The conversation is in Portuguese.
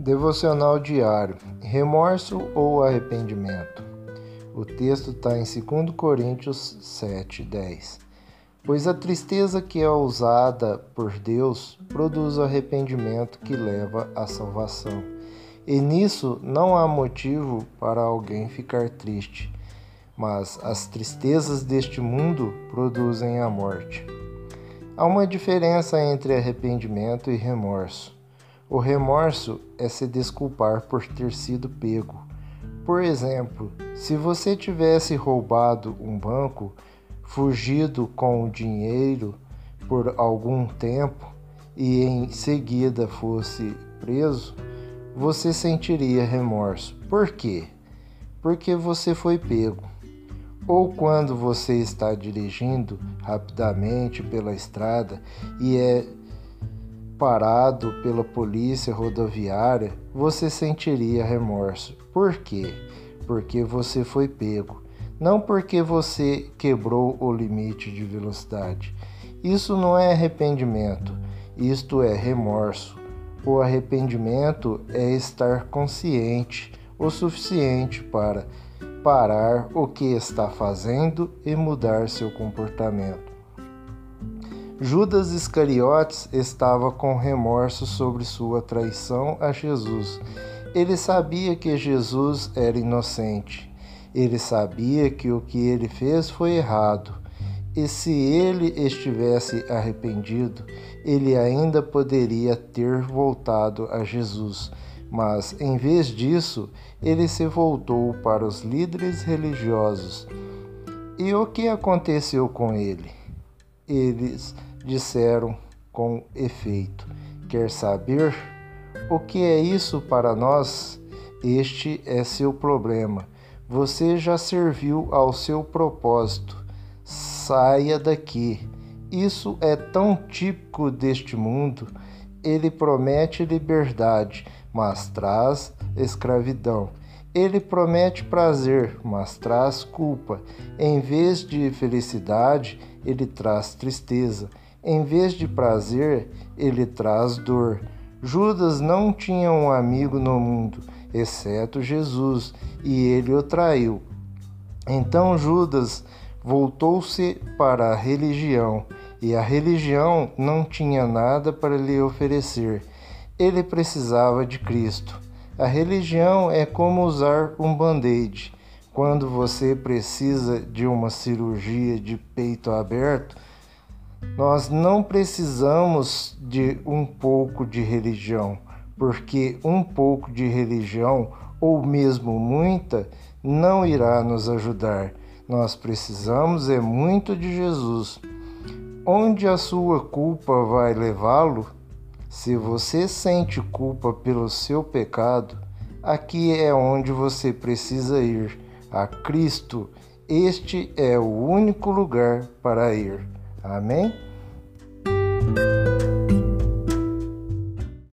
Devocional diário: remorso ou arrependimento? O texto está em 2 Coríntios 7, 10. Pois a tristeza que é usada por Deus produz arrependimento que leva à salvação. E nisso não há motivo para alguém ficar triste, mas as tristezas deste mundo produzem a morte. Há uma diferença entre arrependimento e remorso. O remorso é se desculpar por ter sido pego. Por exemplo, se você tivesse roubado um banco, fugido com o dinheiro por algum tempo e em seguida fosse preso, você sentiria remorso. Por quê? Porque você foi pego. Ou quando você está dirigindo rapidamente pela estrada e é parado pela polícia rodoviária, você sentiria remorso. Por quê? Porque você foi pego não porque você quebrou o limite de velocidade. Isso não é arrependimento, isto é remorso. O arrependimento é estar consciente o suficiente para parar o que está fazendo e mudar seu comportamento. Judas Iscariotes estava com remorso sobre sua traição a Jesus. Ele sabia que Jesus era inocente ele sabia que o que ele fez foi errado, e se ele estivesse arrependido, ele ainda poderia ter voltado a Jesus. Mas, em vez disso, ele se voltou para os líderes religiosos. E o que aconteceu com ele? Eles disseram com efeito: Quer saber? O que é isso para nós? Este é seu problema. Você já serviu ao seu propósito. Saia daqui. Isso é tão típico deste mundo. Ele promete liberdade, mas traz escravidão. Ele promete prazer, mas traz culpa. Em vez de felicidade, ele traz tristeza. Em vez de prazer, ele traz dor. Judas não tinha um amigo no mundo exceto Jesus, e ele o traiu. Então Judas voltou-se para a religião, e a religião não tinha nada para lhe oferecer. Ele precisava de Cristo. A religião é como usar um band-aid. Quando você precisa de uma cirurgia de peito aberto, nós não precisamos de um pouco de religião porque um pouco de religião, ou mesmo muita, não irá nos ajudar. Nós precisamos é muito de Jesus. Onde a sua culpa vai levá-lo? Se você sente culpa pelo seu pecado, aqui é onde você precisa ir a Cristo. Este é o único lugar para ir. Amém?